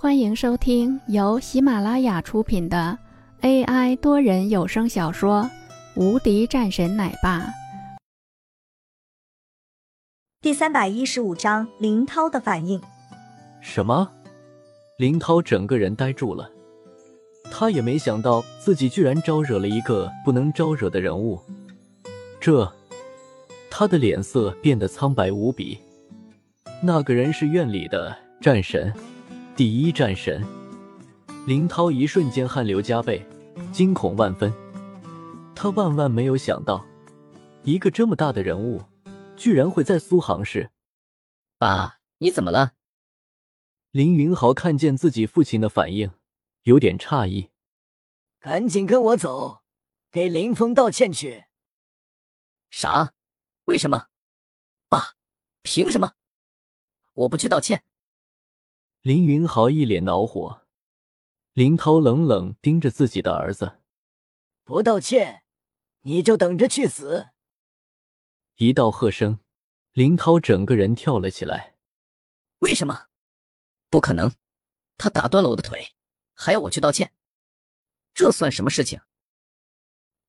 欢迎收听由喜马拉雅出品的 AI 多人有声小说《无敌战神奶爸》第三百一十五章林涛的反应。什么？林涛整个人呆住了，他也没想到自己居然招惹了一个不能招惹的人物，这，他的脸色变得苍白无比。那个人是院里的战神。第一战神林涛一瞬间汗流浃背，惊恐万分。他万万没有想到，一个这么大的人物，居然会在苏杭市。爸，你怎么了？林云豪看见自己父亲的反应，有点诧异。赶紧跟我走，给林峰道歉去。啥？为什么？爸，凭什么？我不去道歉。林云豪一脸恼火，林涛冷冷盯着自己的儿子：“不道歉，你就等着去死！”一道喝声，林涛整个人跳了起来。为什么？不可能！他打断了我的腿，还要我去道歉？这算什么事情？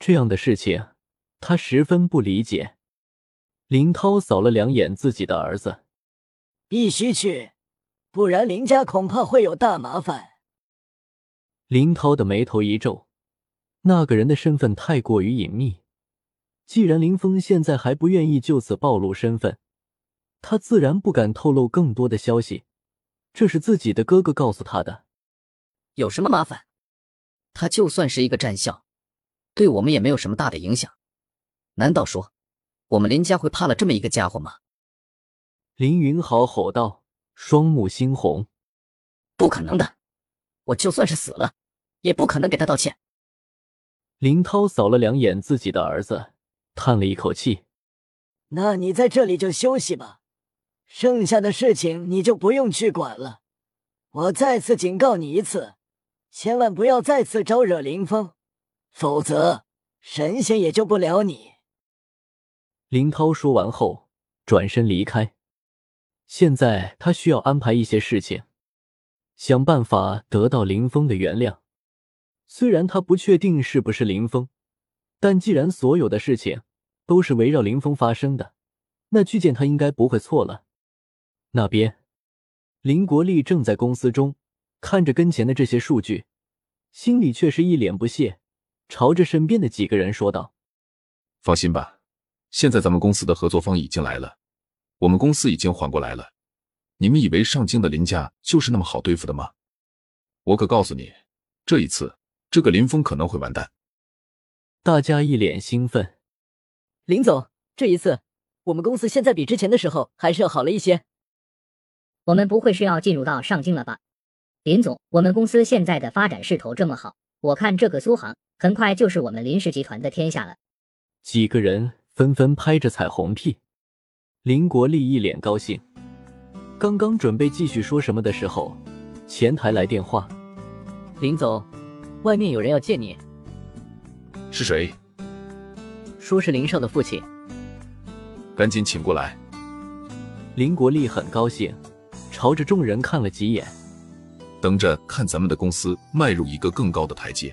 这样的事情，他十分不理解。林涛扫了两眼自己的儿子：“必须去。”不然林家恐怕会有大麻烦。林涛的眉头一皱，那个人的身份太过于隐秘。既然林峰现在还不愿意就此暴露身份，他自然不敢透露更多的消息。这是自己的哥哥告诉他的。有什么麻烦？他就算是一个战校，对我们也没有什么大的影响。难道说我们林家会怕了这么一个家伙吗？林云豪吼道。双目猩红，不可能的！我就算是死了，也不可能给他道歉。林涛扫了两眼自己的儿子，叹了一口气：“那你在这里就休息吧，剩下的事情你就不用去管了。我再次警告你一次，千万不要再次招惹林峰，否则神仙也救不了你。”林涛说完后，转身离开。现在他需要安排一些事情，想办法得到林峰的原谅。虽然他不确定是不是林峰，但既然所有的事情都是围绕林峰发生的，那去见他应该不会错了。那边，林国立正在公司中看着跟前的这些数据，心里却是一脸不屑，朝着身边的几个人说道：“放心吧，现在咱们公司的合作方已经来了。”我们公司已经缓过来了，你们以为上京的林家就是那么好对付的吗？我可告诉你，这一次这个林峰可能会完蛋。大家一脸兴奋。林总，这一次我们公司现在比之前的时候还是要好了一些。我们不会是要进入到上京了吧？林总，我们公司现在的发展势头这么好，我看这个苏杭很快就是我们林氏集团的天下了。几个人纷纷拍着彩虹屁。林国立一脸高兴，刚刚准备继续说什么的时候，前台来电话：“林总，外面有人要见你。”是谁？说是林少的父亲。赶紧请过来。林国立很高兴，朝着众人看了几眼，等着看咱们的公司迈入一个更高的台阶。